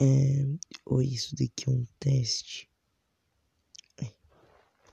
É... Ou isso daqui é um teste?